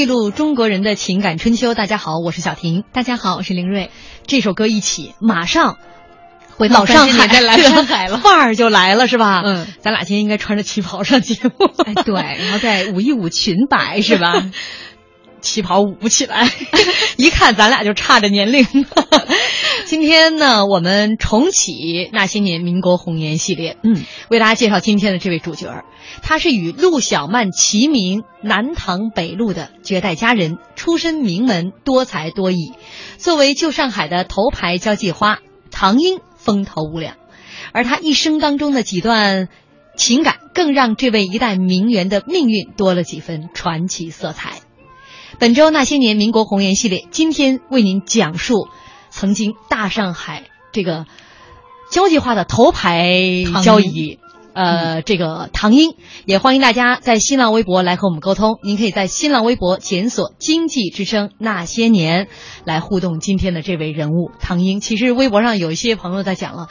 记录中国人的情感春秋。大家好，我是小婷。大家好，我是林睿。这首歌一起，马上回到老上海，上海来上海了 范儿就来了，是吧？嗯，咱俩今天应该穿着旗袍上节目，哎，对，然后再舞一舞裙摆是吧？旗袍舞不起来，一看咱俩就差着年龄。今天呢，我们重启那些年民国红颜系列，嗯，为大家介绍今天的这位主角儿，他是与陆小曼齐名南唐北路的绝代佳人，出身名门，多才多艺。作为旧上海的头牌交际花，唐英风头无两，而她一生当中的几段情感，更让这位一代名媛的命运多了几分传奇色彩。本周那些年民国红颜系列，今天为您讲述曾经大上海这个交际化的头牌交椅。呃，这个唐英也欢迎大家在新浪微博来和我们沟通。您可以在新浪微博检索“经济之声那些年”来互动今天的这位人物唐英。其实微博上有一些朋友在讲了，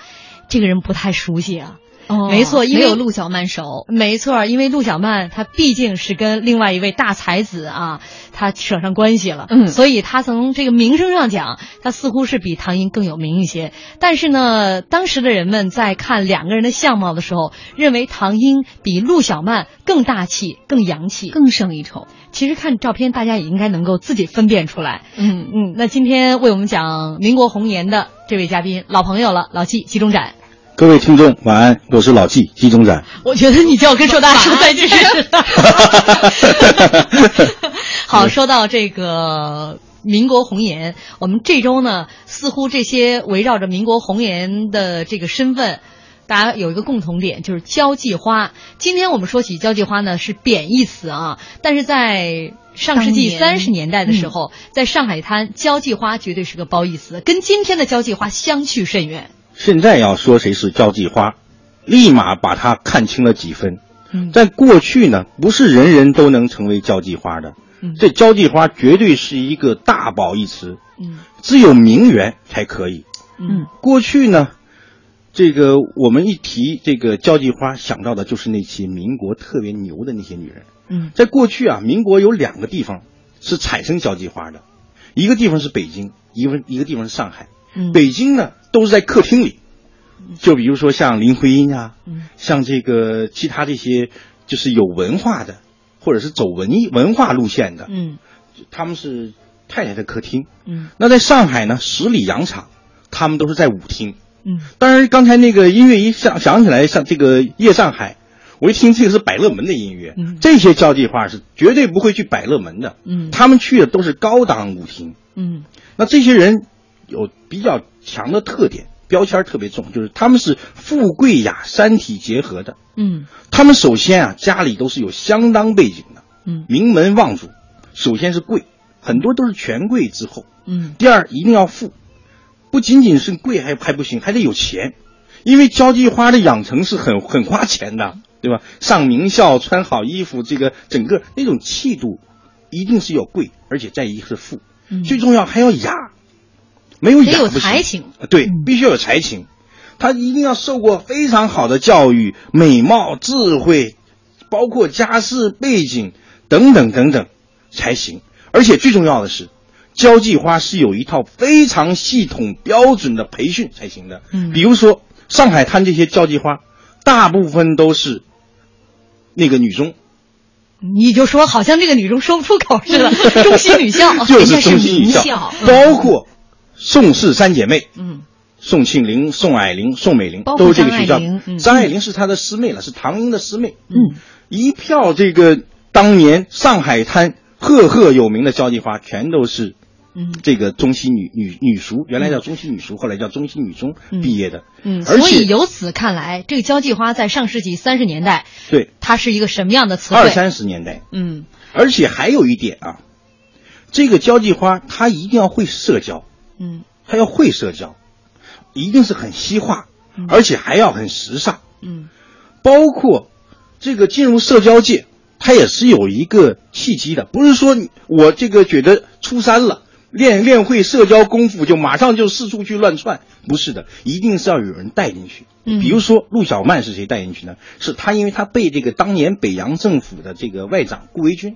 这个人不太熟悉啊。哦没错因为没有陆小曼熟。没错，因为陆小曼她毕竟是跟另外一位大才子啊，她扯上关系了，嗯所以她从这个名声上讲，她似乎是比唐英更有名一些。但是呢，当时的人们在看两个人的相貌的时候，认为唐英比陆小曼更大气、更洋气。更胜一筹。其实看照片，大家也应该能够自己分辨出来。嗯，嗯，那今天为我们讲民国红颜的这位嘉宾，老朋友了，老纪季中展。各位听众晚安，我是老纪纪中展。我觉得你就要跟寿大叔在这是。好，说到这个民国红颜，我们这周呢，似乎这些围绕着民国红颜的这个身份。大家有一个共同点，就是交际花。今天我们说起交际花呢，是贬义词啊，但是在上世纪三十年代的时候，在上海滩，交际花绝对是个褒义词，跟今天的交际花相去甚远。现在要说谁是交际花，立马把他看清了几分。嗯在过去呢，不是人人都能成为交际花的。嗯这交际花绝对是一个大宝一词，嗯只有名媛才可以。嗯过去呢，这个我们一提这个交际花，想到的就是那些民国特别牛的那些女人。嗯在过去啊，民国有两个地方是产生交际花的，一个地方是北京，一个一个地方是上海。嗯北京呢都是在客厅里，就比如说像林徽因啊，嗯。像这个其他这些就是有文化的，或者是走文艺文化路线的，嗯。他们是太太的客厅。嗯。那在上海呢，十里洋场，他们都是在舞厅。嗯。当然，刚才那个音乐一想想起来，像这个夜上海，我一听这个是百乐门的音乐，嗯。这些交际花是绝对不会去百乐门的，嗯。他们去的都是高档舞厅。嗯。那这些人有比较强的特点，标签特别重，就是他们是富贵雅三体结合的。嗯。他们首先啊，家里都是有相当背景的，嗯。名门望族，首先是贵，很多都是权贵之后。嗯。第二，一定要富，不仅仅是贵还还不行，还得有钱，因为交际花的养成是很很花钱的，对吧？上名校，穿好衣服，这个整个那种气度，一定是要贵，而且再一个是富，嗯。最重要还要雅，没有得有雅不行才情。啊对嗯，必须要有才情，他一定要受过非常好的教育，美貌、智慧，包括家世背景等等等等才行。而且最重要的是，交际花是有一套非常系统标准的培训才行的。嗯。比如说上海滩这些交际花，大部分都是那个女中，你就说好像这个女中说不出口似的，中西女校，就是中西女校，包括宋氏三姐妹，嗯。宋庆龄、宋霭龄、宋美龄都是这个学校张爱玲。是她的师妹了，是唐英的师妹。嗯，一票这个当年上海滩赫赫有名的交际花，全都是嗯。这个中西女女女塾，原来叫中西女塾，后来叫中西女中嗯。毕业的。嗯，而所以由此看来，这个交际花在上世纪三十年代，对。它是一个什么样的词汇？二三十年代，嗯。而且还有一点啊，这个交际花她一定要会社交，嗯他要会社交，一定是很西化嗯，而且还要很时尚。嗯包括这个进入社交界，他也是有一个契机的，不是说我这个觉得初三了，练练会社交功夫就马上就四处去乱窜，不是的，一定是要有人带进去。嗯比如说陆小曼是谁带进去呢？是他，因为他被这个当年北洋政府的这个外长顾维钧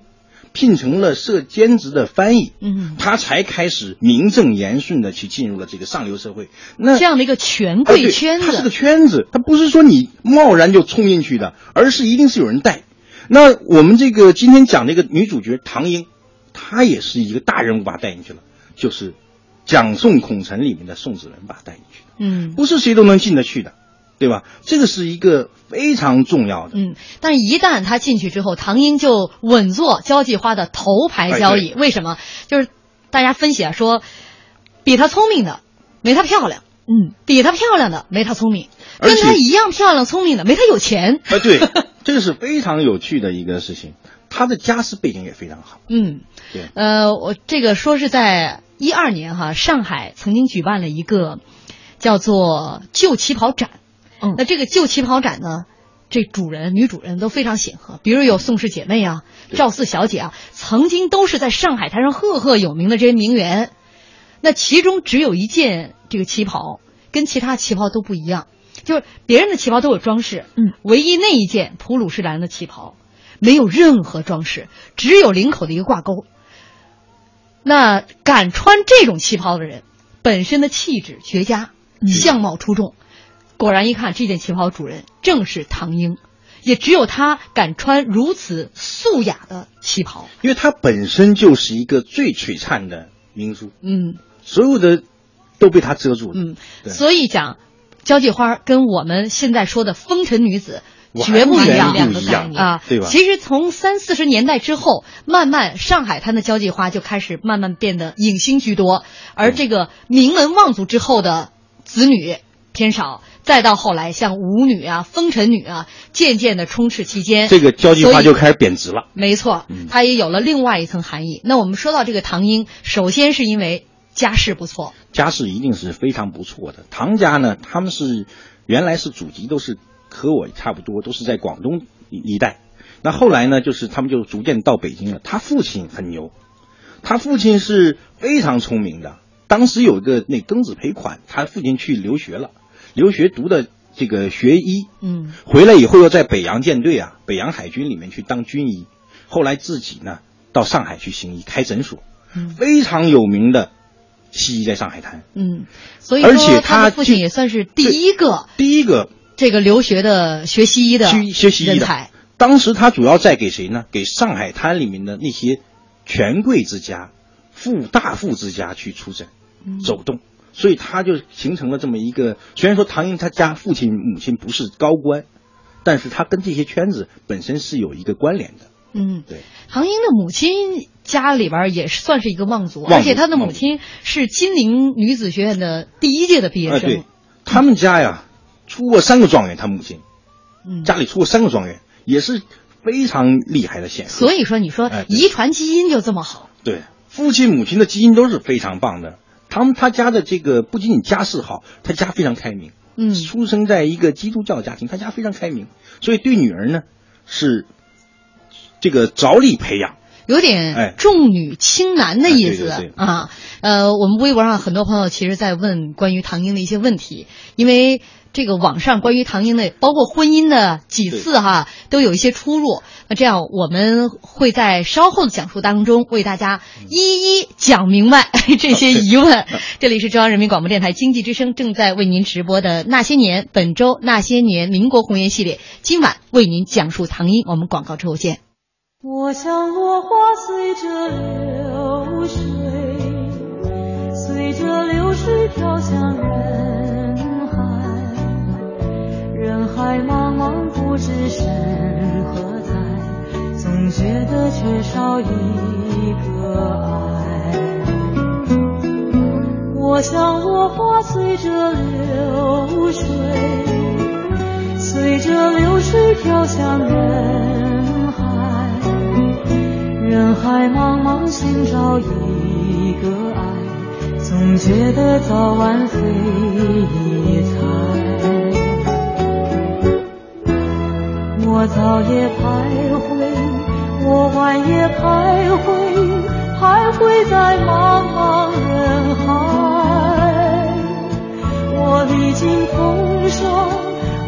聘成了设兼职的翻译，嗯，他才开始名正言顺的去进入了这个上流社会。那这样的一个权贵圈它是个，圈子，它不是说你贸然就冲进去的，而是一定是有人带。那我们这个今天讲这个女主角唐英，她也是一个大人物，把她带进去了，就是讲宋孔陈里面的宋子文把她带进去的，嗯。不是谁都能进得去的，对吧？这个是一个非常重要的。嗯，但是一旦他进去之后，唐英就稳坐交际花的头牌交椅。为什么？就是大家分析啊，说比她聪明的没她漂亮，嗯，比她漂亮的没她聪明，跟她一样漂亮聪明的没她有钱。啊，对，这个是非常有趣的一个事情。她的家世背景也非常好，嗯，对，呃，我这个说是在一二年哈，上海曾经举办了一个叫做旧旗袍展。嗯那这个旧旗袍展呢，这主人、女主人都非常显赫，比如有宋氏姐妹啊、赵四小姐啊，曾经都是在上海滩上赫赫有名的这些名媛。那其中只有一件这个旗袍跟其他旗袍都不一样，就是别人的旗袍都有装饰，嗯，唯一那一件普鲁士蓝的旗袍没有任何装饰，只有领口的一个挂钩。那敢穿这种旗袍的人，本身的气质绝佳，嗯相貌出众。果然一看，这件旗袍主人正是唐英，也只有她敢穿如此素雅的旗袍。因为她本身就是一个最璀璨的明珠，嗯。所有的都被她遮住了。嗯，所以讲交际花跟我们现在说的风尘女子绝不一样，两个概念啊，对吧？其实从三四十年代之后，慢慢上海滩的交际花就开始慢慢变得影星居多，而这个名门望族之后的子女偏少，再到后来像舞女啊、风尘女啊，渐渐的充斥其间，这个交际花就开始贬值了。没错嗯，它也有了另外一层含义。那我们说到这个唐英，首先是因为家世不错，家世一定是非常不错的。唐家呢，他们是原来是祖籍都是和我差不多，都是在广东一一带。那后来呢，就是他们就逐渐到北京了。他父亲很牛，他父亲是非常聪明的。当时有一个那庚子赔款，他父亲去留学了，留学读的这个学医，嗯。回来以后又在北洋舰队啊，北洋海军里面去当军医，后来自己呢到上海去行医，开诊所，嗯。非常有名的西医在上海滩。嗯，所以而且他父亲也算是第一个第一个这个留学的学西医的学学西医的。当时他主要在给谁呢？给上海滩里面的那些权贵之家、富大富之家去出诊、嗯。走动，所以他就形成了这么一个。虽然说唐英他家父亲母亲不是高官，但是他跟这些圈子本身是有一个关联的。嗯，对，唐英的母亲家里边也是算是一个望族，而且他的母亲是金陵女子学院的第一届的毕业哎，生。对，他们家呀出过三个状元，他母亲嗯，家里出过三个状元，也是非常厉害的显赫。所以说，你说哎遗传基因就这么好，对，父亲母亲的基因都是非常棒的。他们他家的这个不仅仅家世好，他家非常开明。嗯出生在一个基督教家庭，他家非常开明，所以对女儿呢是这个着力培养。有点哎重女轻男的意思、啊。呃，我们微博上很多朋友其实在问关于唐英的一些问题，因为这个网上关于唐英的，包括婚姻的几次哈，都有一些出入。那这样我们会在稍后的讲述当中为大家一一讲明白 这些疑问。这里是中央人民广播电台经济之声正在为您直播的《那些年》，本周《那些年》民国红颜系列，今晚为您讲述唐英。我们广告之后见。我像落花随着流水，随着流水飘向人海。人海茫茫不知身何在，总觉得缺少一个爱。我像落花随着流水，随着流水飘向人海。人海茫茫寻找一个爱，总觉得早晚飞一。我早也徘徊，我晚也徘徊，徘徊在茫茫人海。我历经风霜，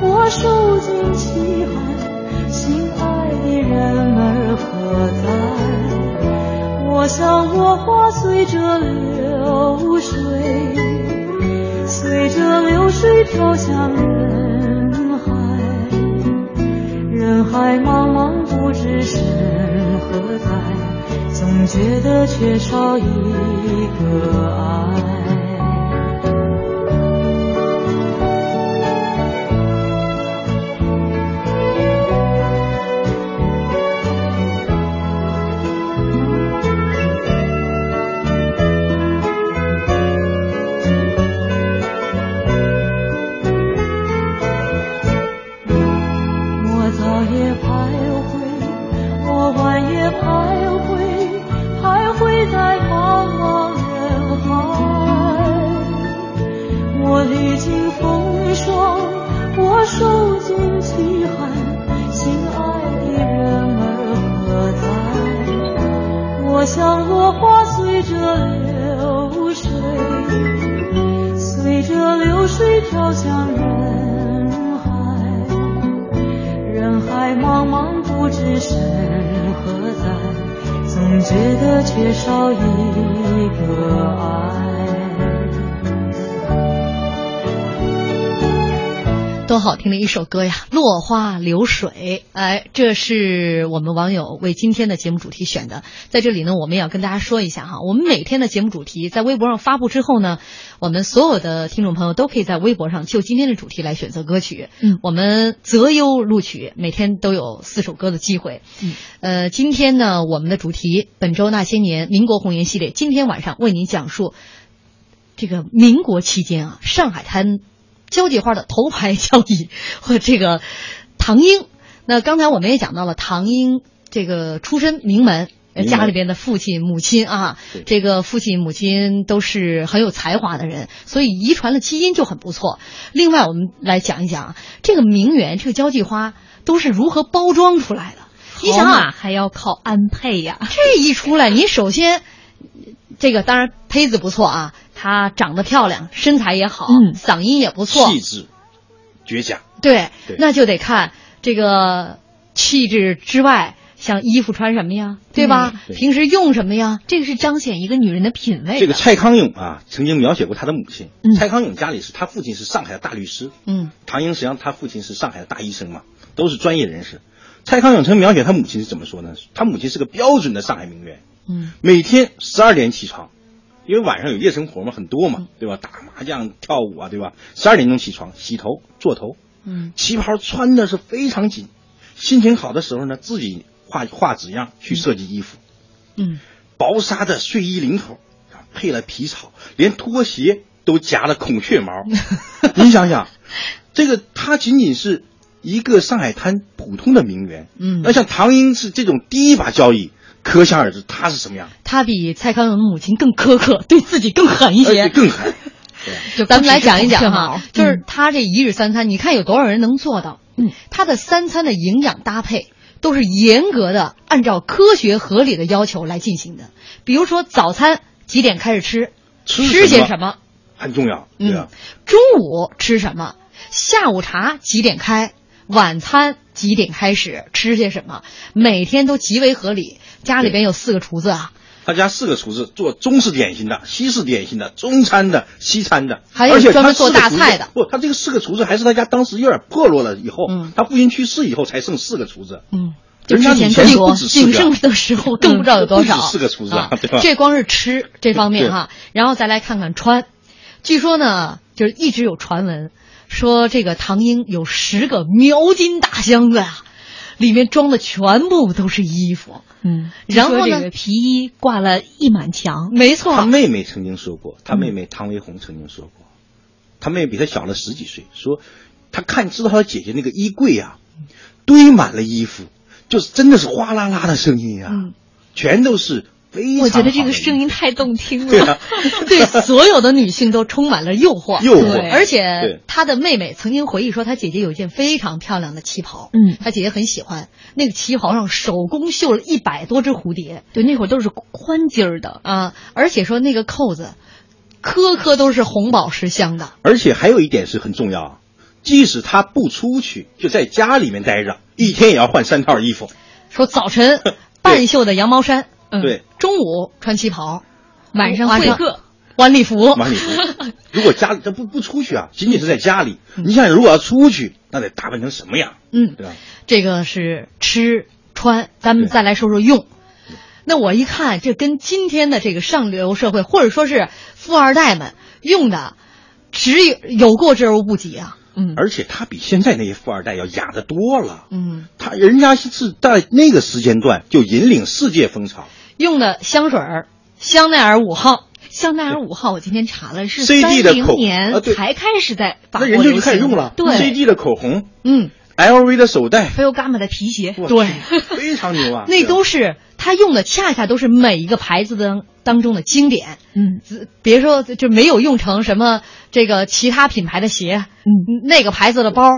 我受尽凄寒，心爱的人儿何在？我像落花随着流水，随着流水飘向人。人海茫茫不知身何在，总觉得缺少一个爱。历经风霜，我受尽凄寒，心爱的人儿何在？我像落花随着流水，随着流水飘向人海。人海茫茫不知身何在，总觉得缺少一个爱。多好听的一首歌呀！落花流水，哎，这是我们网友为今天的节目主题选的。在这里呢，我们也要跟大家说一下哈，我们每天的节目主题在微博上发布之后呢，我们所有的听众朋友都可以在微博上就今天的主题来选择歌曲。嗯我们择优录取，每天都有四首歌的机会。嗯，呃，今天呢，我们的主题本周那些年民国红颜系列，今天晚上为您讲述这个民国期间啊，上海滩交际花的头牌交椅和这个唐英。那刚才我们也讲到了唐英这个出身名门。家里边的父亲、母亲啊，这个父亲、母亲都是很有才华的人，所以遗传了基因就很不错。另外，我们来讲一讲啊这个名媛、这个交际花都是如何包装出来的。你想啊，好马还要靠安配呀。这一出来，你首先这个当然胚子不错啊，她长得漂亮，身材也好，嗯嗓音也不错，气质绝佳。对，对那就得看这个气质之外，像衣服穿什么呀，对吧？对平时用什么呀？这个是彰显一个女人的品味的。这个蔡康永啊，曾经描写过他的母亲。嗯蔡康永家里是他父亲是上海的大律师，嗯唐英实际上他父亲是上海的大医生嘛，都是专业人士。蔡康永曾描写他母亲是怎么说呢？他母亲是个标准的上海名媛，嗯每天十二点起床，因为晚上有夜生活嘛，很多嗯。嘛，对吧？打麻将、跳舞啊，对吧？十二点钟起床，洗头、做头，嗯。旗袍穿的是非常紧，心情好的时候呢，自己画画纸样去设计衣服，嗯。薄纱的睡衣领口配了皮草，连拖鞋都夹了孔雀毛。你想想，这个他仅仅是一个上海滩普通的名媛，嗯。那像唐英是这种第一把交椅，可想而知他是什么样，他比蔡康永的母亲更苛刻，对自己更狠一些。更狠。对。就咱们来讲一讲哈，就是他这一日三餐，你看有多少人能做到？嗯，他的三餐的营养搭配都是严格的按照科学合理的要求来进行的。比如说早餐几点开始吃，吃吃些什么？什么，很重要，对啊。嗯，，中午吃什么，下午茶几点开，晚餐几点开始，吃些什么，每天都极为合理。家里边有四个厨子啊，他家四个厨子做中式点心的、西式点心的、中餐的、西餐的，还有专门做大菜的。不，他这个四个厨子还是他家当时有点破落了以后，嗯。他父亲去世以后才剩四个厨子。嗯，人家之前更多不止四个。鼎盛的时候更不知道有多少，四个厨子啊对吧？这光是吃这方面哈，然后再来看看穿，据说呢，就是一直有传闻说这个唐英有十个描金大箱子啊，里面装的全部都是衣服。嗯，然后呢皮衣挂了一满墙，没错，他妹妹曾经说过，他妹妹汤唯红曾经说过，他妹妹比他小了十几岁，说他看知道他姐姐那个衣柜啊，堆满了衣服，就是真的是哗啦啦的声音啊，嗯。全都是我觉得这个声音太动听对啊了。对所有的女性都充满了诱惑。诱惑对而且她的妹妹曾经回忆说，她姐姐有一件非常漂亮的旗袍，嗯她姐姐很喜欢那个旗袍上手工绣了一百多只蝴蝶对，那会儿都是宽襟儿的，啊，而且说那个扣子颗颗都是红宝石镶的。而且还有一点是很重要啊，即使她不出去，就在家里面待着，一天也要换三套衣服。说早晨 半袖的羊毛衫，嗯对，中午穿旗袍，晚上会客，晚礼服。晚礼服。如果家里他不不出去啊，仅仅是在家里，嗯你想如果要出去，那得打扮成什么样，嗯，对吧？这个是吃穿，咱们再来说说用。那我一看，这跟今天的这个上流社会，或者说是富二代们用的，只有有过之而无不及啊。嗯，而且他比现在那些富二代要雅得多了。嗯，他人家是在那个时间段就引领世界风潮。用的香水儿，香奈儿五号，香奈儿五号，我今天查了是 CD 的口三零年才开始在法国那人就流行开始用了对 CD 的口红嗯，，LV 的手袋，，Ferragamo 的皮鞋，对非常牛啊！那都是他用的，恰恰都是每一个牌子的当中的经典。嗯别说就没有用成什么这个其他品牌的鞋，嗯，那个牌子的包，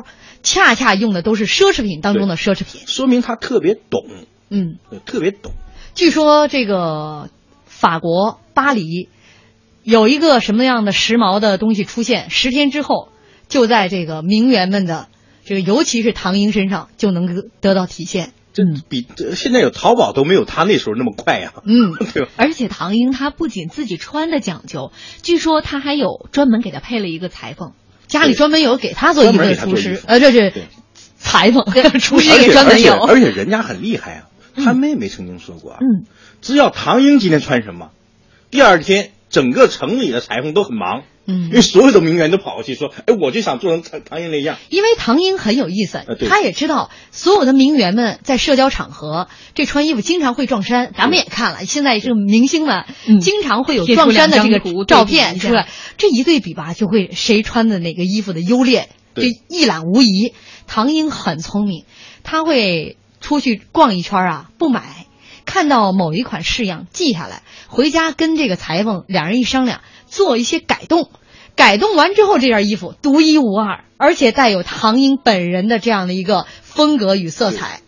恰恰用的都是奢侈品当中的奢侈品。说明他特别懂，嗯，特别懂。据说这个法国巴黎有一个什么样的时髦的东西出现，十天之后就在这个名媛们的这个，尤其是唐英身上就能得得到体现。这比这现在有淘宝都没有他那时候那么快呀、嗯，对吧？而且唐英她不仅自己穿的讲究，据说她还有专门给她配了一个裁缝。家里专门有给他做衣服的厨师呃，这是对裁缝，厨师也专门有。而而且人家很厉害啊，他妹妹曾经说过啊，嗯，只要唐英今天穿什么，第二天整个城里的裁缝都很忙，嗯。因为所有的名媛都跑过去说，哎，我就想做成唐唐英那样。因为唐英很有意思呃，他也知道所有的名媛们在社交场合这穿衣服经常会撞衫，咱们也看了，现在这个明星们嗯。经常会有撞衫的这个照片出来，这一对比吧，就会谁穿的哪个衣服的优劣，这对一览无遗。唐英很聪明，他会出去逛一圈啊，不买。看到某一款式样记下来，回家跟这个裁缝两人一商量，做一些改动。改动完之后，这件衣服独一无二，而且带有唐英本人的这样的一个风格与色彩。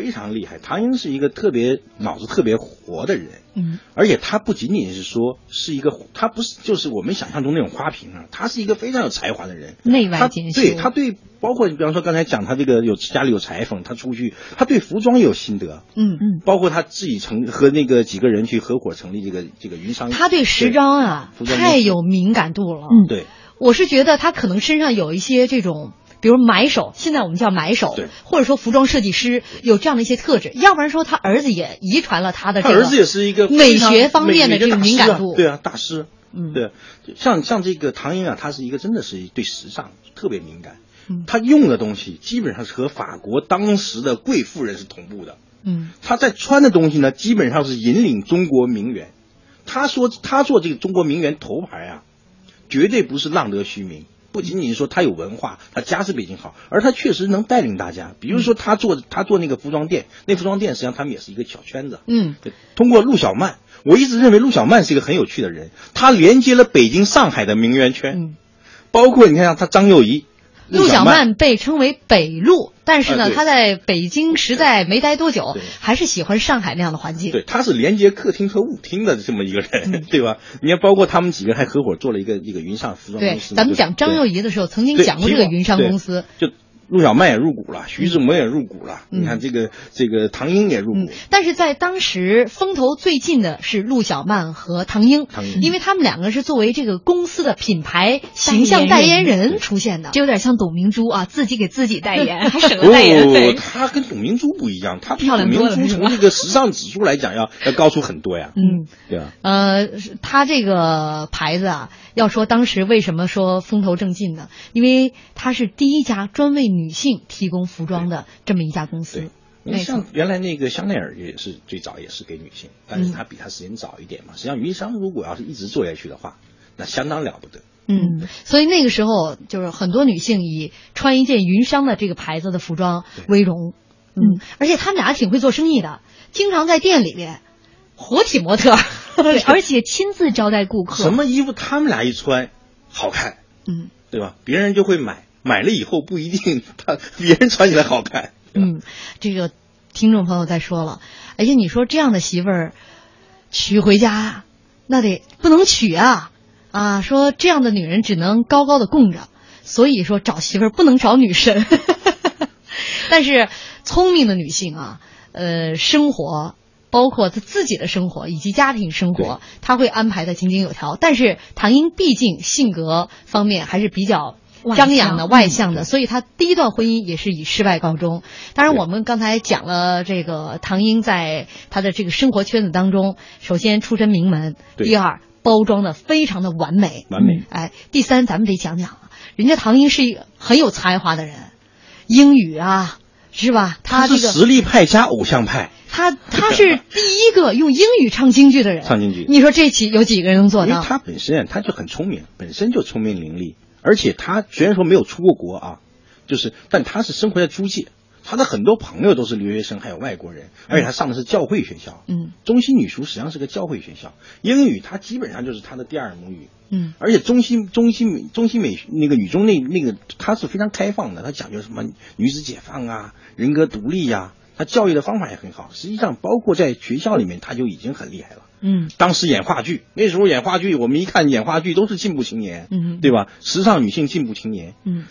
非常厉害，唐英是一个特别脑子特别活的人，嗯，而且他不仅仅是说是一个，他不是就是我们想象中那种花瓶啊，他是一个非常有才华的人，内外他兼修。对他对，包括你比方说刚才讲他这个有家里有裁缝，他出去他对服装也有心得，嗯。嗯，包括他自己成和那个几个人去合伙成立这个这个云商，他对时装啊太有敏感度了。嗯。对我是觉得他可能身上有一些这种，比如买手，现在我们叫买手对，或者说服装设计师有这样的一些特质，要不然说他儿子也遗传了他的这个他儿子也是一个美学方面的这个敏感度。对啊，大师。嗯。对，就像像这个唐英啊，他是一个真的是对时尚特别敏感，嗯。他用的东西基本上是和法国当时的贵妇人是同步的。嗯。他在穿的东西呢，基本上是引领中国名媛。他说他做这个中国名媛头牌啊，绝对不是浪得虚名。不仅仅是说他有文化，他家世背景好，而他确实能带领大家。比如说他做他做那个服装店，那服装店实际上他们也是一个小圈子。嗯对通过陆小曼，我一直认为陆小曼是一个很有趣的人，他连接了北京、上海的名媛圈，嗯。包括你看像他张幼仪、陆小小曼被称为北陆，但是呢，啊她在北京实在没待多久，还是喜欢上海那样的环境。对，他是连接客厅和舞厅的这么一个人，嗯 对吧？你看，包括他们几个还合伙做了一个一个云上服装对公司。咱们讲张幼仪仪的时候，曾经讲过这个云上公司。就陆小曼也入股了，徐志摩也入股了，嗯你看这个这个唐英也入嗯股，，但是在当时风头最近的是陆小曼和唐英，唐英因为他们两个是作为这个公司的品牌形象代言人出现的。就有点像董明珠啊，自己给自己代言，还省代言费。他跟董明珠不一样，他比漂亮董明珠从这个时尚指数来讲要要高出很多呀，嗯，对啊？呃，他这个牌子啊，要说当时为什么说风头正劲呢？因为他是第一家专为女性提供服装的这么一家公司对。你没错像原来那个香奈儿也是最早也是给女性，但嗯是它比它时间早一点嘛。实际上，云商如果要是一直做下去的话，那相当了不得。嗯，所以那个时候就是很多女性以穿一件云商的这个牌子的服装为荣。嗯，而且他们俩挺会做生意的，经常在店里边活体模特。对，而且亲自招待顾客。什么衣服他们俩一穿，好看，嗯对吧？别人就会买，买了以后不一定他别人穿起来好看。嗯，这个听众朋友在说了，而且，你说这样的媳妇儿娶回家，那得不能娶啊啊！说这样的女人只能高高的供着，所以说找媳妇儿不能找女神。但是聪明的女性啊，呃，生活。包括她自己的生活以及家庭生活，她会安排的井井有条。但是唐英毕竟性格方面还是比较外张扬的、外向的，所以他第一段婚姻也是以失败告终。当然，我们刚才讲了这个唐英在他的这个生活圈子当中，首先出身名门，第二包装的非常的完美，完美。嗯哎，第三咱们得讲讲啊，人家唐英是一个很有才华的人，英语啊，是吧？他这个是实力派加偶像派，他他是第一个用英语唱京剧的人，唱京剧。你说这起有几个人能做到？因为他本身啊他就很聪明，本身就聪明伶俐，而且他虽然说没有出过国啊，就是但他是生活在租界，他的很多朋友都是留学生，还有外国人，而且他上的是教会学校，嗯。中西女塾实际上是个教会学校，英语他基本上就是他的第二母语，嗯。而且中西中西美中西美那个女中那那个他是非常开放的，他讲究什么女子解放啊，人格独立呀、他教育的方法也很好。实际上，包括在学校里面，他就已经很厉害了。嗯当时演话剧，那时候演话剧，我们一看演话剧都是进步青年，嗯对吧？时尚女性进步青年，嗯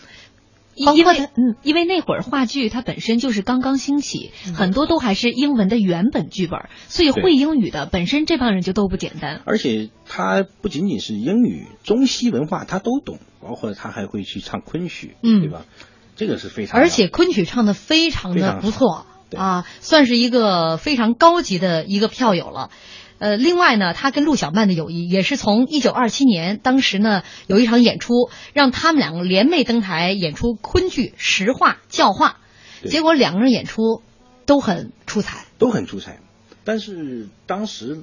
因因为嗯，因为那会儿话剧它本身就是刚刚兴起，很多都还是英文的原本剧本，所以会英语的本身这帮人就都不简单。而且他不仅仅是英语，中西文化他都懂，包括他还会去唱昆曲，嗯对吧？这个是非常，而且昆曲唱的非常的不错对啊，算是一个非常高级的一个票友了。呃，另外呢，他跟陆小曼的友谊也是从一九二七年，当时呢有一场演出，让他们两个联袂登台演出昆剧《实话教化》，结果两个人演出都很出彩。都很出彩。但是当时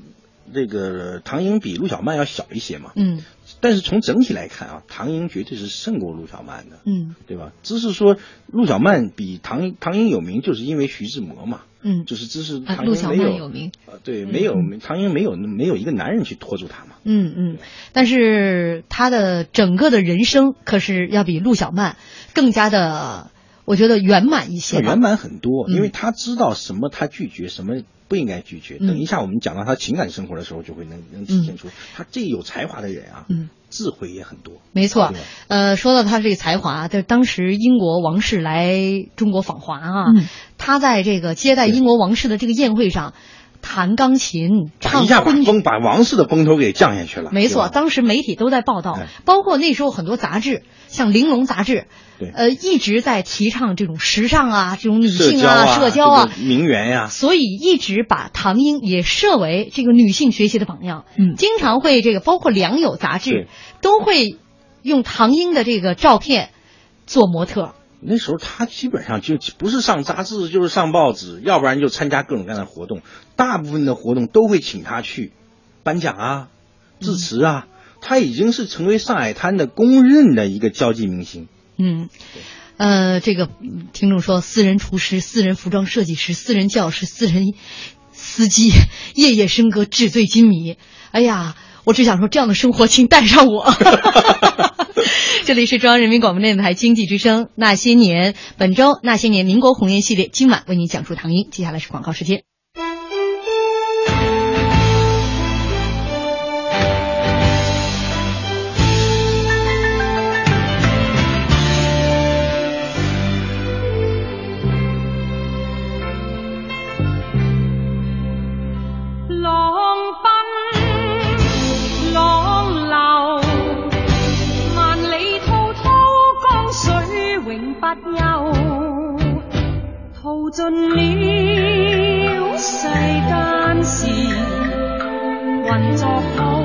这个唐英比陆小曼要小一些嘛，嗯。但是从整体来看啊，唐英绝对是胜过陆小曼的，嗯。对吧？只是说陆小曼比唐唐英有名，就是因为徐志摩嘛，嗯。就是只是陆小英没有曼有名，呃对，没有唐英没有没有一个男人去拖住他嘛。嗯嗯，但是他的整个的人生可是要比陆小曼更加的，我觉得圆满一些。圆满很多，嗯因为他知道什么他拒绝，什么不应该拒绝。嗯。等一下我们讲到他情感生活的时候，就会能能体现出他这有才华的人啊，嗯，智慧也很多。没错，呃，说到他这个才华，就是当时英国王室来中国访华啊，嗯。他在这个接待英国王室的这个宴会上，弹钢琴、唱一下把。风把王室的风头给降下去了。没错，当时媒体都在报道哎，包括那时候很多杂志，像《玲珑》杂志，对呃，一直在提倡这种时尚啊，这种女性啊、社交啊，名媛呀、所以一直把唐英也设为这个女性学习的榜样。嗯经常会这个包括《良友》杂志都会用唐英的这个照片做模特。那时候他基本上就不是上杂志就是上报纸，要不然就参加各种各样的活动。大部分的活动都会请他去颁奖啊、致辞啊。他已经是成为上海滩的公认的一个交际明星。嗯，呃，这个听众说，私人厨师、私人服装设计师、私人教师、私人司机，夜夜笙歌，纸醉金迷。哎呀，我只想说，这样的生活，请带上我。这里是中央人民广播电台经济之声《那些年》，本周《那些年》民国红颜系列，今晚为你讲述唐英。接下来是广告时间。尽了世间事，运作好。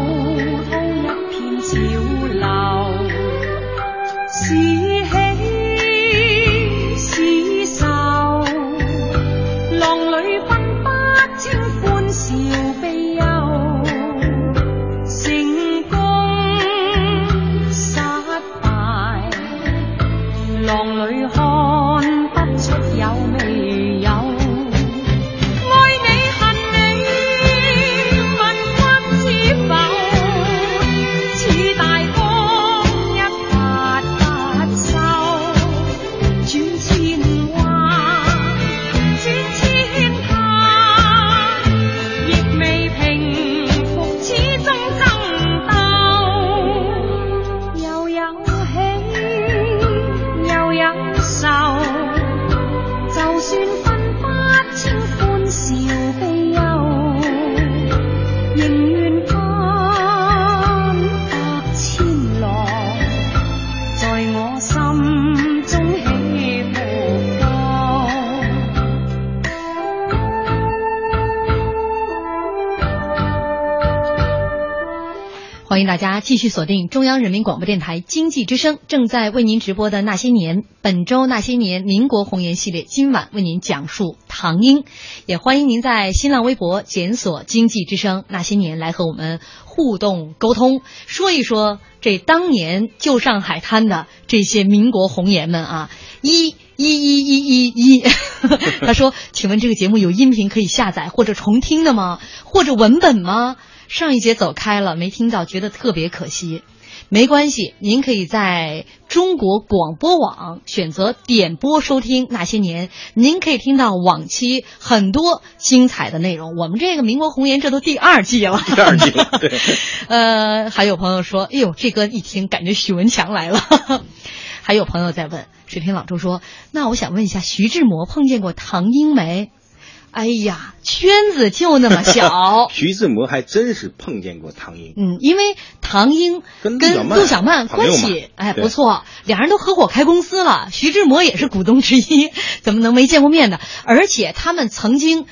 迎大家继续锁定中央人民广播电台经济之声正在为您直播的《那些年》，本周《那些年》民国红颜系列，今晚为您讲述唐英。也欢迎您在新浪微博检索“经济之声那些年”来和我们互动沟通，说一说这当年旧上海滩的这些民国红颜们啊，一。一一一一一，他说：“请问这个节目有音频可以下载或者重听的吗？或者文本吗？”上一节走开了，没听到，觉得特别可惜。没关系，您可以在中国广播网选择点播收听那些年，您可以听到往期很多精彩的内容。我们这个民国红颜这都第二季了，第二季了，对，呃，还有朋友说，哎呦，这歌一听感觉许文强来了。还有朋友在问，水天老周说，那我想问一下，徐志摩碰见过唐英没？哎呀，圈子就那么小。徐志摩还真是碰见过唐英，嗯，因为唐英跟跟陆小曼关系哎不错，俩人都合伙开公司了，徐志摩也是股东之一，怎么能没见过面呢？而且他们曾经，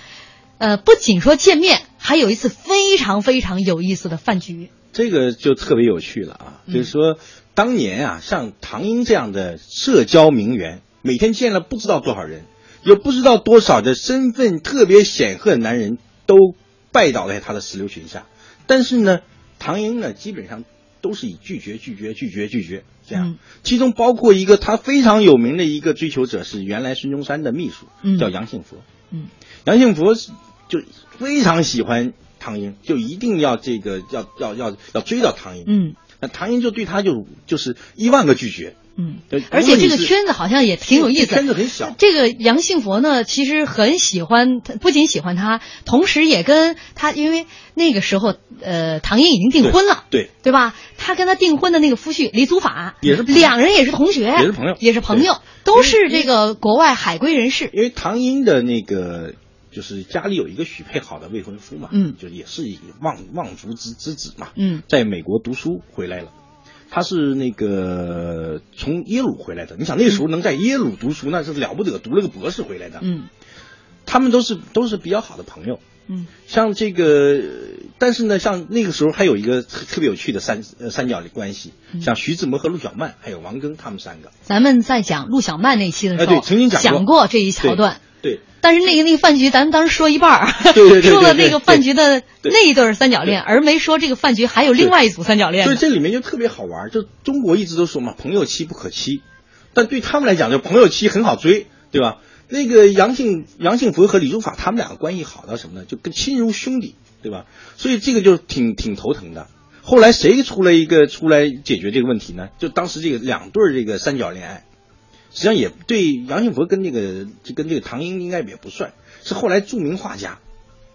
呃，不仅说见面，还有一次非常非常有意思的饭局。这个就特别有趣了啊！嗯就是说，当年啊，像唐英这样的社交名媛，每天见了不知道多少人，有不知道多少的身份特别显赫的男人都拜倒在他的石榴裙下。但是呢，唐英呢，基本上都是以拒绝、拒绝、拒绝、拒绝这样。嗯其中包括一个他非常有名的一个追求者是原来孙中山的秘书，嗯叫杨幸福。嗯，杨幸福是就非常喜欢唐英，就一定要这个要要要要追到唐英。嗯那唐英就对他就就是一万个拒绝，嗯，对而且这个圈子好像也挺有意思。圈子很小。这个杨幸佛呢，其实很喜欢，不仅喜欢他，同时也跟他，因为那个时候，呃，唐英已经订婚了，对，对吧？他跟他订婚的那个夫婿李祖法也是两人也是同学，也是朋友也是朋友，都是这个国外海归人士。因为唐英的那个就是家里有一个许配好的未婚夫嘛，嗯就也是以望望族之之子嘛，嗯在美国读书回来了。他是那个从耶鲁回来的，你想那时候能在耶鲁读书，那是了不得，读了个博士回来的。嗯他们都是都是比较好的朋友。嗯像这个，但是呢，像那个时候还有一个特特别有趣的三呃三角的关系，嗯像徐志摩和陆小曼还有王庚他们三个。咱们在讲陆小曼那期的时候，曾经讲过这一桥段。对，但是那个那个饭局，咱们当时说一半 说了那个饭局的那一对三角恋，而没说这个饭局还有另外一组三角恋呢。所以这里面就特别好玩，就中国一直都说嘛，朋友妻不可欺，但对他们来讲，就朋友妻很好追，对吧？那个杨幸杨幸福和李如法他们两个关系好到什么呢？就跟亲如兄弟，对吧？所以这个就挺挺头疼的。后来谁出来一个出来解决这个问题呢？就当时这个两对儿这个三角恋爱，实际上也对杨信福跟那个就跟这个唐英应该也不算，是后来著名画家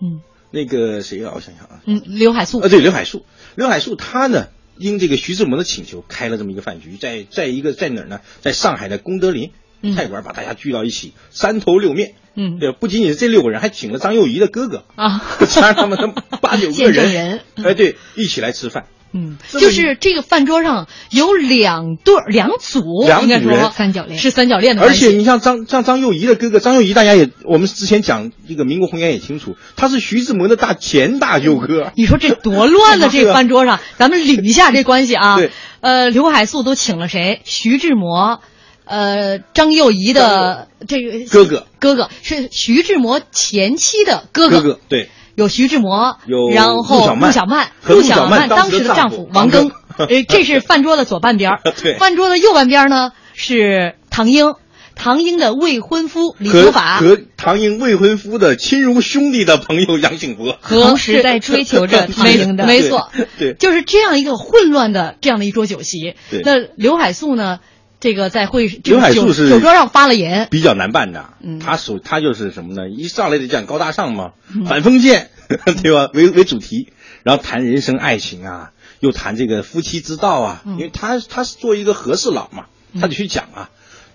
嗯那个谁啊？我想想啊，嗯，刘海粟啊，对，刘海粟，刘海粟他呢，应这个徐志摩的请求，开了这么一个饭局，在在一个在哪儿呢？在上海的功德林嗯菜馆，把大家聚到一起，三头六面，嗯。对，不仅仅是这六个人，还请了张幼仪的哥哥，啊，加上他们八九个人，人。哎，对，一起来吃饭，嗯，就是这个饭桌上有两对两组，两组人。三角恋。是三角恋的而。且你像张像张幼仪的哥哥张幼仪，大家也我们之前讲这个民国红颜也清楚，他是徐志摩的大前大舅哥，你说这多乱呢？是这饭桌上，咱们捋一下这关系啊。对，呃，刘海粟都请了谁？徐志摩，呃，张幼仪的这个哥哥，哥哥是徐志摩前妻的哥哥。哥对。有徐志摩，有然后陆小曼。陆小小曼当当时的丈夫夫王庚王庚，呃，这是饭桌的左半边儿。对。饭桌的右半边儿呢是唐英，唐英的未婚夫李和祖法。和唐英未婚夫的亲如兄弟的朋友杨景博，同时在追求着唐英的。没错，对。对。就是这样一个混乱的这样的一桌酒席。对。那刘海粟呢，这个在会这刘海柱是酒桌上发了言，比较难办的。嗯他属他就是什么呢？一上来就讲高大上嘛，嗯反封建，对吧？为为主题，然后谈人生爱情啊，又谈这个夫妻之道啊。嗯因为他他是做一个和事佬嘛，他得去讲啊。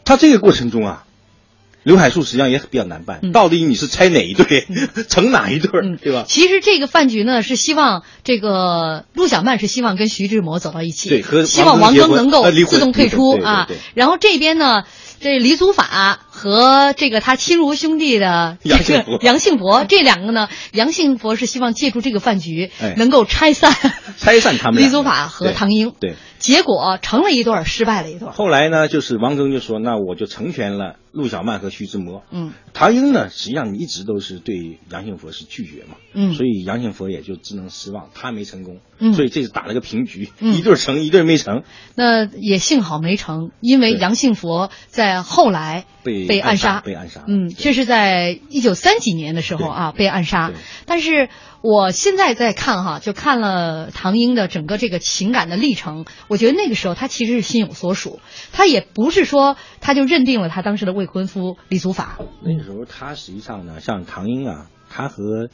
他这个过程中啊，刘海粟实际上也比较难办，嗯到底你是拆哪一对，成哪一对儿，嗯，对吧？其实这个饭局呢，是希望这个陆小曼是希望跟徐志摩走到一起，对和希望王王庚能够自动退出啊对。然后这边呢，这李祖法和这个他亲如兄弟的 这杨幸福。个杨幸佛，这两个呢，杨幸佛是希望借助这个饭局哎。能够拆散 拆散他们李祖法和唐英，对。结果成了一对儿，失败了一对儿。后来呢，就是王庚就说：“那我就成全了陆小曼和徐志摩。”嗯。唐英呢，实际上一直都是对杨幸福是拒绝嘛，嗯。所以杨幸福也就只能失望，他没成功，嗯。所以这是打了个平局，嗯。一对儿成，一对儿没成，那也幸好没成，因为杨幸佛在后来被被暗杀，被暗杀，嗯，这是在一九三几年的时候啊被暗杀。但是我现在在看哈，就看了唐英的整个这个情感的历程，我觉得那个时候他其实是心有所属，他也不是说他就认定了他当时的未婚夫李祖法。那个时候他实际上呢，像唐英啊，他和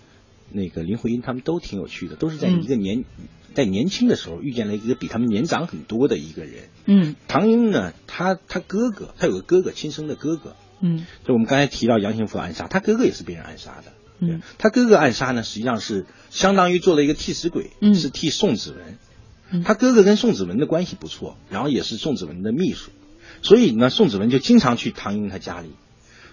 那个林徽因他们都挺有趣的，都是在嗯一个年、在年轻的时候遇见了一个比他们年长很多的一个人。嗯唐英呢，他他哥哥，他有个哥哥，亲生的哥哥，嗯就我们刚才提到杨幸福暗杀，他哥哥也是被人暗杀的。嗯他哥哥暗杀呢，实际上是相当于做了一个替死鬼，嗯是替宋子文。嗯他哥哥跟宋子文的关系不错，然后也是宋子文的秘书，所以呢，宋子文就经常去唐英他家里。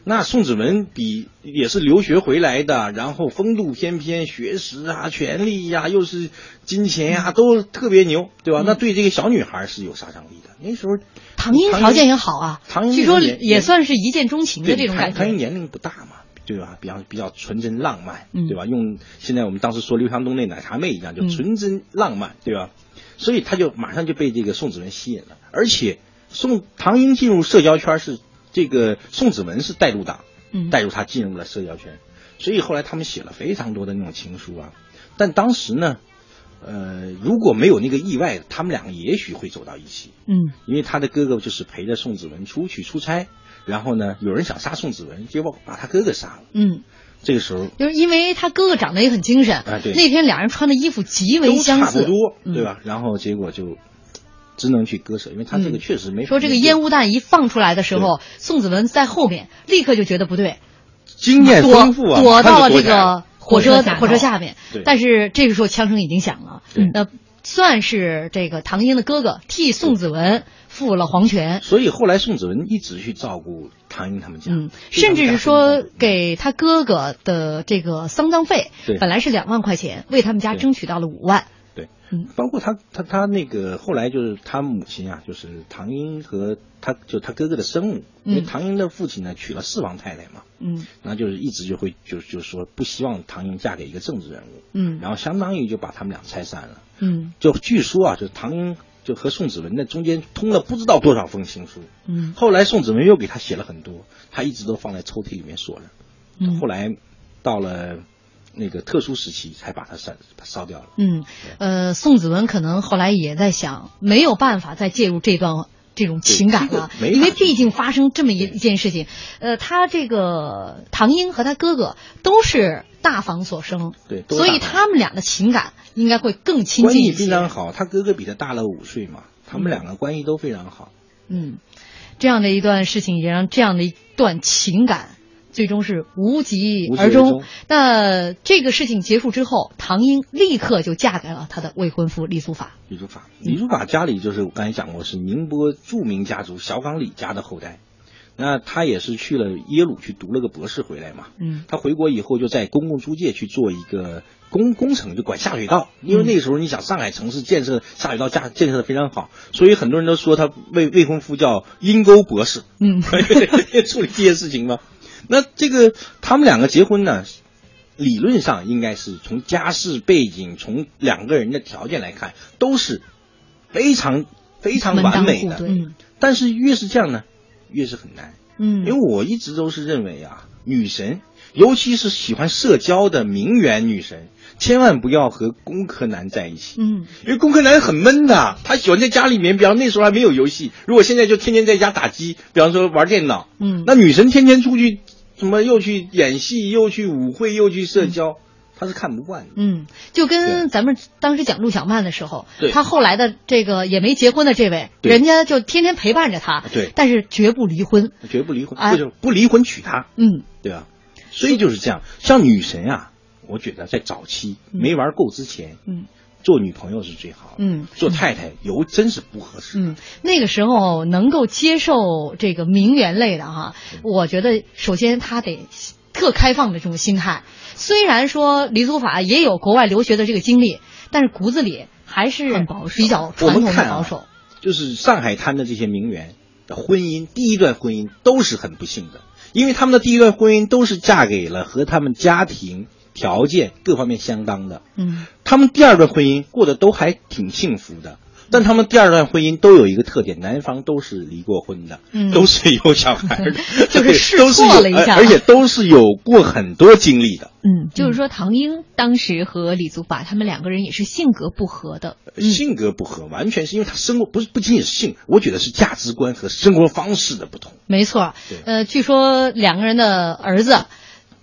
那宋子文比也是留学回来的，然后风度翩翩，学识啊、权力呀、又是金钱呀、都特别牛，对吧？嗯那对这个小女孩是有杀伤力的。那时候唐英条件也好啊，唐英据说也也算是一见钟情的这种感唐唐英。年龄不大嘛，对吧？比较比较纯真浪漫，嗯对吧？用现在我们当时说刘强东那奶茶妹一样，就嗯纯真浪漫，对吧？所以他就马上就被这个宋子文吸引了，而且宋唐英进入社交圈是这个宋子文是带入党，嗯带入他进入了社交圈，所以后来他们写了非常多的那种情书啊。但当时呢，呃，如果没有那个意外，他们两个也许会走到一起。嗯因为他的哥哥就是陪着宋子文出去出差，然后呢，有人想杀宋子文，结果把他哥哥杀了。嗯，这个时候就是因为他哥哥长得也很精神，哎对那天俩人穿的衣服极为相似，差不多，嗯对吧？然后结果就只能去割舍，因为他这个嗯。确实没说这个烟雾弹一放出来的时候，宋子文在后面立刻就觉得不对，经验躲丰富啊，躲到了这个火车火车下头火车下面。但是这个时候枪声已经响了，对。那算是这个唐英的哥哥替宋子文负了黄泉。所以后来宋子文一直去照顾唐英他们家，嗯，甚至是说给他哥哥的这个丧葬费，本来是两万块钱，为他们家争取到了五万。对，嗯。包括他他他那个后来就是他母亲啊，就是唐英和他就他哥哥的生母，因为嗯。唐英的父亲呢娶了四房太太嘛，嗯。那就是一直就会就就说不希望唐英嫁给一个政治人物，嗯。然后相当于就把他们俩拆散了。嗯。就据说啊，就唐英就和宋子文那中间通了不知道多少封情书，嗯。后来宋子文又给他写了很多，他一直都放在抽屉里面锁着。嗯。后来到了那个特殊时期，才把它烧烧掉了。嗯，呃，宋子文可能后来也在想，没有办法再介入这段这种情感了，因为毕竟发生这么一一件事情，呃，他这个唐英和他哥哥都是大房所生，对所以他们俩的情感应该会更亲关系近一些。非常好，他哥哥比他大了五岁嘛，他们两个关系都非常好。嗯，这样的一段事情也让这样的一段情感最终是无疾而终。那这个事情结束之后，唐英立刻就嫁给了他的未婚夫李祖法。李祖法，李祖法家里就是我刚才讲过，是宁波著名家族小岗李家的后代。那他也是去了耶鲁去读了个博士回来嘛。嗯他回国以后就在公共租界去做一个工工程，就管下水道。因为那个时候你想上海城市建设下水道架建设的非常好，所以很多人都说他未未婚夫叫阴沟博士。嗯 处理这些事情吗？那这个他们两个结婚呢，理论上应该是从家世背景、从两个人的条件来看，都是非常非常完美的。但是越是这样呢，越是很难。嗯，因为我一直都是认为啊，女神，尤其是喜欢社交的名媛女神，千万不要和工科男在一起。嗯因为工科男很闷的，他喜欢在家里面，比方那时候还没有游戏，如果现在就天天在家打机，比方说玩电脑，嗯，那女神天天出去，什么又去演戏，又去舞会，又去社交，他是看不惯的。嗯，就跟咱们当时讲陆小曼的时候对，他后来的这个也没结婚的这位，人家就天天陪伴着他，对。但是绝不离婚。绝不离婚，就不离婚娶她，嗯。对吧？所以就是这样，像女神啊，我觉得在早期嗯。没玩够之前，嗯做女朋友是最好的，嗯做太太尤真是不合适。嗯，那个时候能够接受这个名媛类的哈，我觉得首先他得特开放的这种心态。虽然说李祖法也有国外留学的这个经历，但是骨子里还是很保守比较我传统的们看啊保守。就是上海滩的这些名媛的婚姻，第一段婚姻都是很不幸的，因为他们的第一段婚姻都是嫁给了和他们家庭条件各方面相当的，嗯他们第二段婚姻过得都还挺幸福的。但他们第二段婚姻都有一个特点，男方都是离过婚的，嗯都是有小孩的，就是试对都是有错了一下而而且都是有过很多经历的。嗯，就是说，唐英当时和李祖法他们两个人也是性格不合的。性格不合，完全是因为他生活不是不仅仅是性，我觉得是价值观和生活方式的不同。没错。呃，据说两个人的儿子，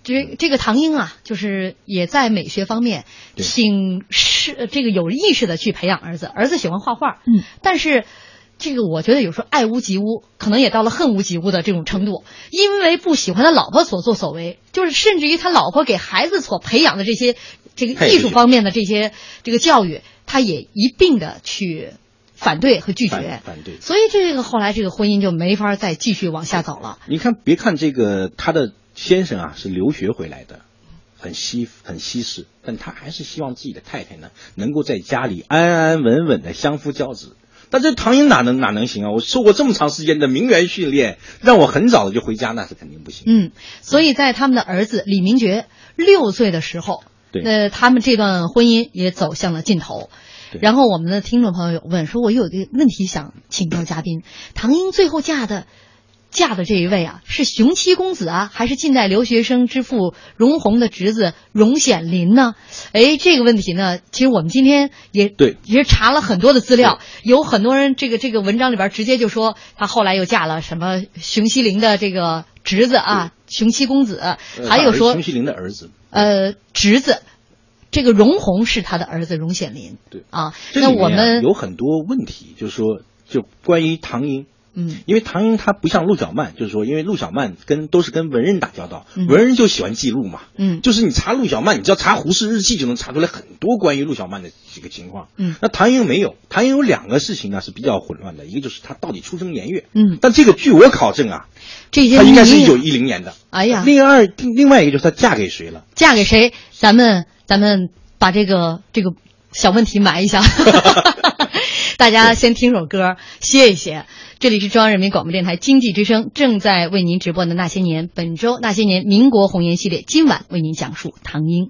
这这个唐英啊，就是也在美学方面对挺是这个有意识的去培养儿子。儿子喜欢画画，嗯，但是。这个我觉得有时候爱屋及乌，可能也到了恨屋及乌的这种程度，因为不喜欢他老婆所作所为，就是甚至于他老婆给孩子所培养的这些这个艺术方面的这些这个教育，他也一并的去反对和拒绝反。反对。所以这个后来这个婚姻就没法再继续往下走了。你看，别看这个他的先生啊是留学回来的，很西很西式，但他还是希望自己的太太呢能够在家里安安稳稳的相夫教子。但这唐英哪能哪能行啊？我受过这么长时间的名媛训练，让我很早的就回家，那是肯定不行。嗯，所以在他们的儿子李明觉六岁的时候，对那他们这段婚姻也走向了尽头。对然后我们的听众朋友有问说，我有一个问题想请教嘉宾，唐英最后嫁的嫁的这一位啊，是雄七公子啊，还是近代留学生之父荣闳的侄子荣显林呢？哎，这个问题呢，其实我们今天也对。也是查了很多的资料，有很多人这个这个文章里边直接就说他后来又嫁了什么熊希龄的这个侄子啊，熊七公子，呃还有说熊希龄的儿子，呃侄子，这个荣闳是他的儿子荣显林，对。啊，那我们有很多问题，就是说，就关于唐英嗯因为唐英他不像陆小曼，就是说，因为陆小曼跟都是跟文人打交道，嗯文人就喜欢记录嘛。嗯就是你查陆小曼，你只要查胡适日记就能查出来很多关于陆小曼的这个情况。嗯那唐英没有，唐英有两个事情呢是比较混乱的，一个就是他到底出生年月。嗯，但这个据我考证啊，这些他应该是一九一零年的。哎呀，另二另外一个就是她嫁给谁了。嫁给谁？咱们咱们把这个这个小问题埋一下。大家先听首歌歇一歇。这里是中央人民广播电台经济之声正在为您直播的《那些年》，本周《那些年》民国红颜系列，今晚为您讲述唐英。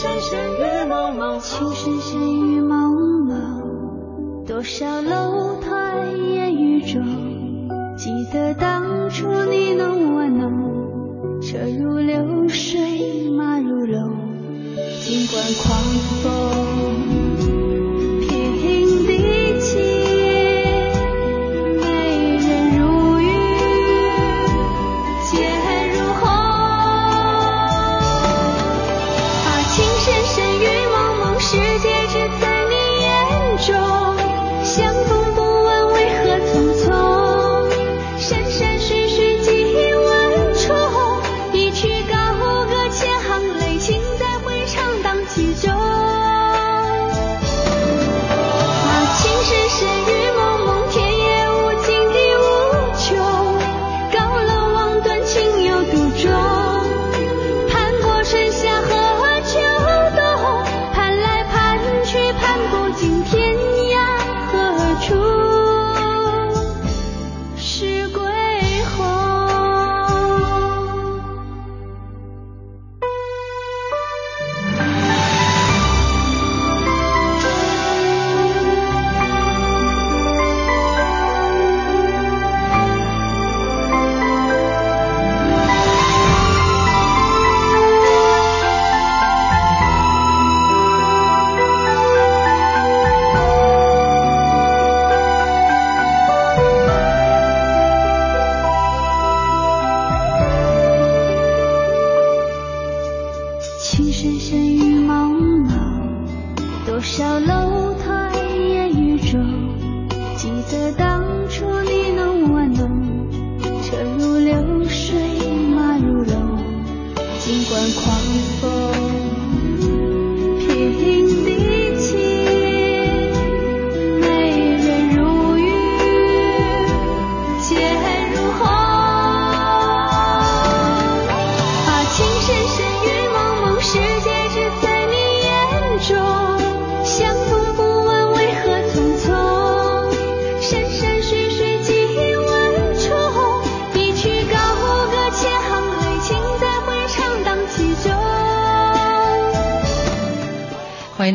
深深雨蒙蒙，情深深雨蒙蒙，多少楼台烟雨中，记得当初你侬我侬，车如流水马如龙，尽管狂风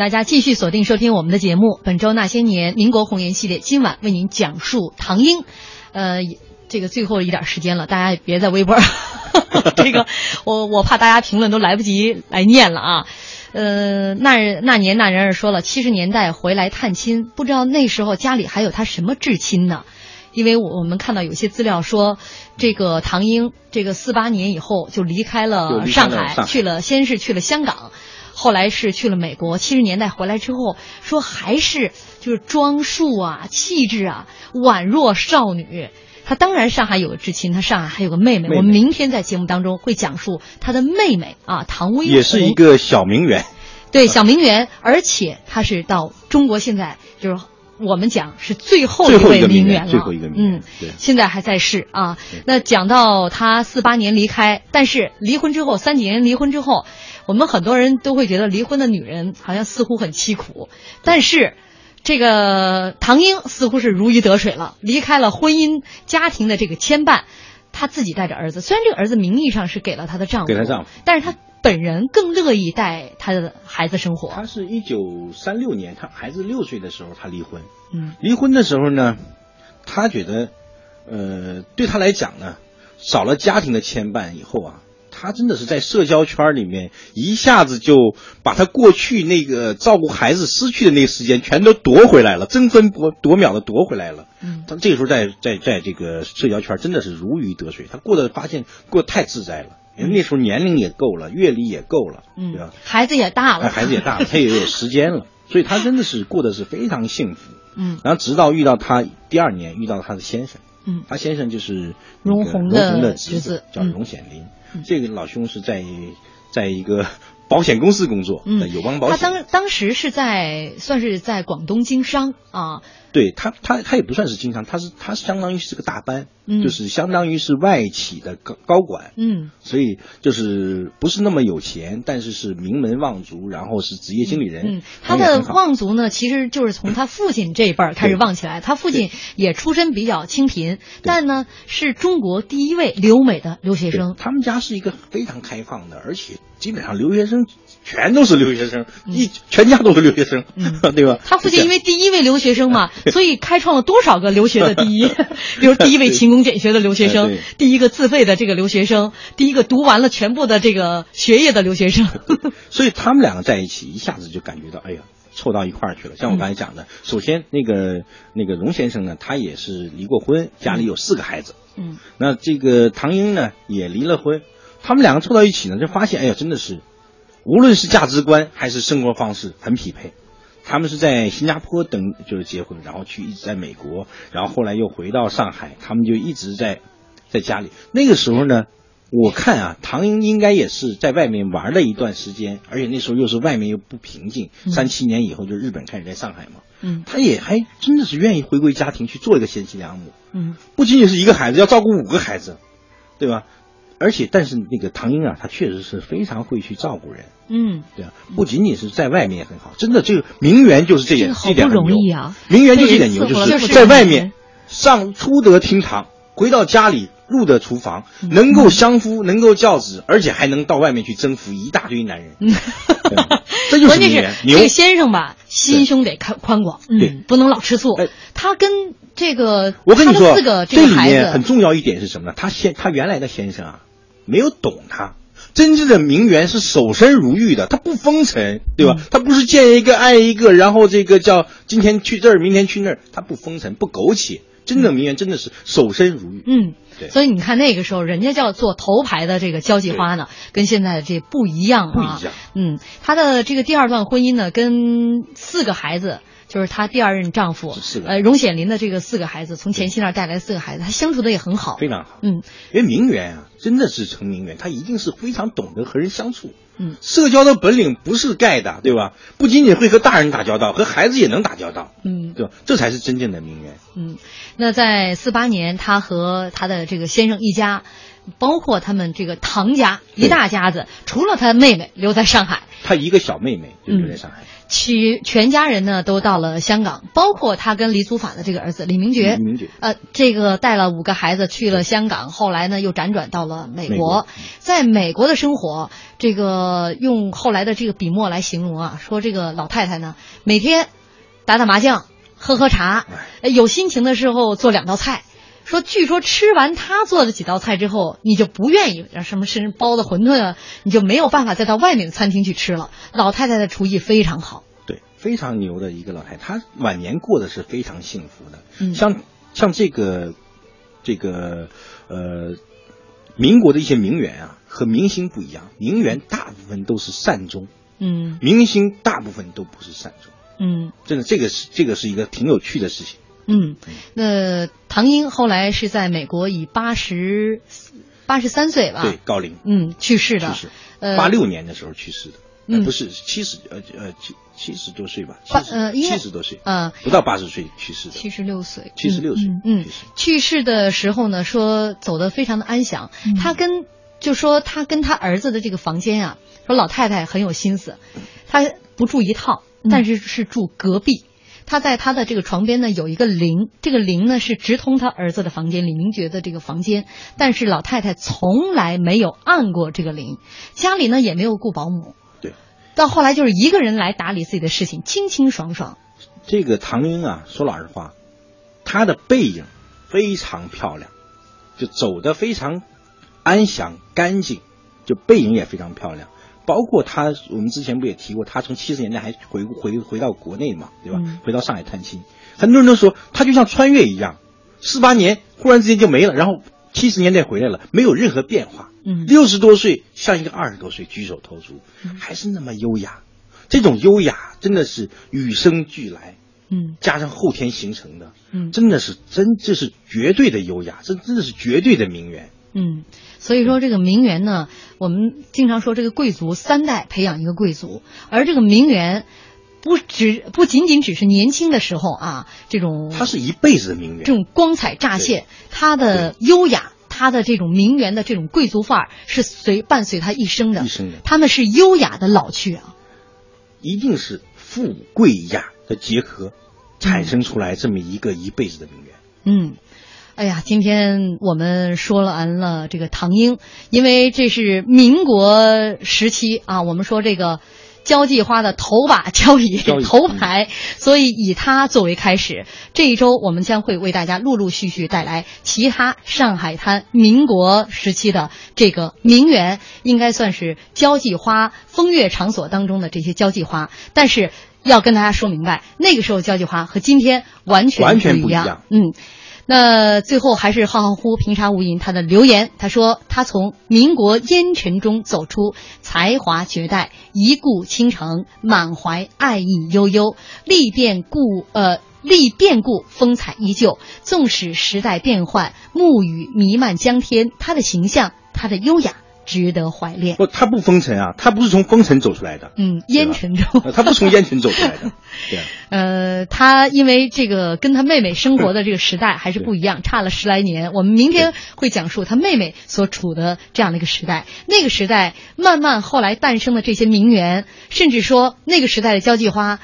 大家继续锁定收听我们的节目。本周那些年民国红颜系列，今晚为您讲述唐英。呃，这个最后一点时间了，大家也别在微博，这个我我怕大家评论都来不及来念了啊。呃，那那年那人儿说了，七十年代回来探亲，不知道那时候家里还有他什么至亲呢？因为我我们看到有些资料说，这个唐英这个四八年以后就离开了上海，了上海去了先是去了香港，后来是去了美国。七十年代回来之后，说还是就是装束啊、气质啊，宛若少女。她当然上海有个至亲，她上海还有个妹妹。妹妹我们明天在节目当中会讲述她的妹妹啊，唐薇也是一个小名媛。对小名媛，而且她是到中国现在就是我们讲是最后一位名媛了，最后一个名媛嗯对，现在还在世啊。那讲到她四八年离开，但是离婚之后，三几年离婚之后，我们很多人都会觉得离婚的女人好像似乎很凄苦，但是。这个唐英似乎是如鱼得水了，离开了婚姻家庭的这个牵绊，她自己带着儿子。虽然这个儿子名义上是给了她的丈夫，给她丈夫，但是她本人更乐意带她的孩子生活。她是一九三六年，她孩子六岁的时候，她离婚。嗯离婚的时候呢，她觉得，呃，对她来讲呢，少了家庭的牵绊以后啊，他真的是在社交圈里面一下子就把他过去那个照顾孩子失去的那个时间全都夺回来了，争分夺夺秒的夺回来了。嗯。他这个时候在在在这个社交圈真的是如鱼得水，他过得发现过得太自在了，因为那时候年龄也够了，阅历也够了，对吧？嗯？，孩子也大哎了，孩子也大了，他也有时间了，所以他真的是过得是非常幸福。嗯。然后直到遇到他第二年遇到他的先生，嗯。他先生就是荣红鸿的侄子。子，叫嗯。荣显林。这个老兄是在在一个保险公司工作，嗯友邦保险他。当当时是在算是在广东经商啊，对他，他他也不算是经商，他是他相当于是个大班，嗯。就是相当于是外企的高高管，嗯。所以就是不是那么有钱，但是是名门望族，然后是职业经理人。嗯，他的望族呢，其实就是从他父亲这一辈儿开始望起来。他父亲也出身比较清贫，但呢是中国第一位留美的留学生。他们家是一个非常开放的，而且基本上留学生全都是留学生，一全家都是留学生，嗯。对吧？他父亲因为第一位留学生嘛，所以开创了多少个留学的第一，比如第一位勤工俭学的留学生哎，第一个自费的这个留学生，第一个读完了全部的这个学业的留学生。所以他们两个在一起，一下子就感觉到，哎呀，凑到一块儿去了。像我刚才讲的，首先那个那个荣先生呢，他也是离过婚，家里有四个孩子。嗯那这个唐英呢，也离了婚。他们两个凑到一起呢，就发现，哎呀，真的是，无论是价值观还是生活方式很匹配。他们是在新加坡等就是结婚，然后去一直在美国，然后后来又回到上海，他们就一直在在家里。那个时候呢，我看啊，唐英应该也是在外面玩了一段时间，而且那时候又是外面又不平静。嗯三七年以后，就日本开始在上海嘛，嗯他也还真的是愿意回归家庭去做一个贤妻良母。嗯不仅仅是一个孩子，要照顾五个孩子，对吧？而且，但是那个唐英啊，他确实是非常会去照顾人，嗯，对啊，不仅仅是在外面也很好，真的这个名媛就是这点，这点很牛不容易。啊。名媛就是这点牛，就是在外面上出得厅堂，回到家里入得厨房，嗯能够相夫，能够教子，而且还能到外面去征服一大堆男人，这就是关键是名媛这个。先生吧，心胸得宽宽广，对嗯，不能老吃醋哎。他跟这个我跟你说，这里面很，重要一点是什么呢？他先他原来的先生啊，没有懂他。真正的名媛是守身如玉的，她不风尘，对吧？嗯他不是见一个爱一个，然后这个叫今天去这儿，明天去那儿，她不风尘，不苟且。真正的名媛真的是守身如玉。嗯对，所以你看那个时候，人家叫做头牌的这个交际花呢，跟现在的这不一样啊。不一样。嗯，她的这个第二段婚姻呢，跟四个孩子，就是她第二任丈夫呃荣显林的这个四个孩子，从前妻那儿带来四个孩子，她相处的也很好。非常好。嗯因为名媛啊，真的是成名媛，她一定是非常懂得和人相处。嗯，社交的本领不是盖的，对吧？不仅仅会和大人打交道，和孩子也能打交道，嗯对吧？这才是真正的名媛。嗯，那在四八年，她和她的这个先生一家，包括他们这个唐家一大家子，除了她妹妹留在上海，她一个小妹妹就留在上海。其全家人呢都到了香港，包括他跟李祖法的这个儿子李明觉，李明觉呃，这个带了五个孩子去了香港，后来呢又辗转到了美国，美国在美国的生活，这个用后来的这个笔墨来形容啊，说这个老太太呢每天打打麻将，喝喝茶，呃有心情的时候做两道菜。说，据说吃完他做的几道菜之后，你就不愿意让什么是包的馄饨啊，你就没有办法再到外面的餐厅去吃了。老太太的厨艺非常好。对，非常牛的一个老太太，她晚年过得是非常幸福的。嗯像像这个这个呃，民国的一些名媛啊，和明星不一样，名媛大部分都是善终，嗯明星大部分都不是善终。嗯真的，这个是这个是一个挺有趣的事情。嗯，那唐英后来是在美国以八十八十三岁吧，对，，高龄。嗯，去世的，去世，呃，八六年的时候去世的，呃嗯不是七十呃呃七七十多岁吧，七八十呃七十多岁，呃，不到八十岁去世的。七十六岁，76岁嗯嗯。去世。的时候呢，说走的非常的安详。嗯。他跟就说他跟他儿子的这个房间啊，说老太太很有心思，他不住一套，嗯。但是是住隔壁。他在他的这个床边呢有一个铃，这个铃呢是直通他儿子的房间李明觉的这个房间，但是老太太从来没有按过这个铃，家里呢也没有雇保姆。对，到后来就是一个人来打理自己的事情，清清爽爽。这个唐英啊，说老实话，她的背影非常漂亮，就走得非常安详干净，就背影也非常漂亮。包括他，我们之前不也提过，他从七十年代还回回回到国内嘛，对吧？嗯回到上海探亲，很多人都说他就像穿越一样，四八年忽然之间就没了，然后七十年代回来了，没有任何变化。嗯六十多岁像一个二十多岁举手投足，还是那么优雅。这种优雅真的是与生俱来，嗯加上后天形成的，嗯真的是真这是绝对的优雅，这真的是绝对的名媛。嗯，所以说这个名媛呢，我们经常说这个贵族三代培养一个贵族，而这个名媛不只不仅仅只是年轻的时候啊，这种她是一辈子的名媛。这种光彩乍现，她的优雅，她的这种名媛的这种贵族范儿是随伴随她一生的，一生的他们是优雅的老去啊。一定是富贵雅的结合，产生出来这么一个一辈子的名媛。嗯，哎呀，今天我们说完了这个唐英，因为这是民国时期啊，我们说这个。交际花的头把交椅头牌，所以以它作为开始。这一周我们将会为大家陆陆续续带来其他上海滩民国时期的这个名媛，应该算是交际花风月场所当中的这些交际花。但是要跟大家说明白，那个时候交际花和今天完全完全。不一样嗯。那最后还是浩浩乎平沙无垠他的留言，他说他从民国烟尘中走出，才华绝代，一顾倾城，满怀爱意悠悠，历变故呃历变故，风采依旧。纵使时代变幻，暮雨弥漫江天，他的形象，他的优雅，值得怀恋。不，他不风尘啊，他不是从风尘走出来的，嗯，烟尘中，呃她不是从烟尘走出来的，对啊。呃，他因为这个跟他妹妹生活的这个时代 还是不一样，差了十来年。我们明天会讲述他妹妹所处的这样的一个时代。那个时代慢慢后来诞生的这些名媛，甚至说那个时代的交际花，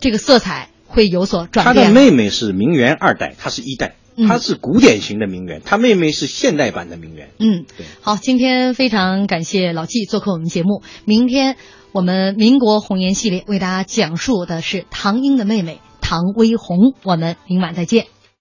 这个色彩会有所转她变。的妹妹是名媛二代，他是一代，嗯她是古典型的名媛，她妹妹是现代版的名媛。嗯，好，今天非常感谢老纪做客我们节目。明天我们民国红颜系列为大家讲述的是唐英的妹妹唐薇红，我们明晚再见。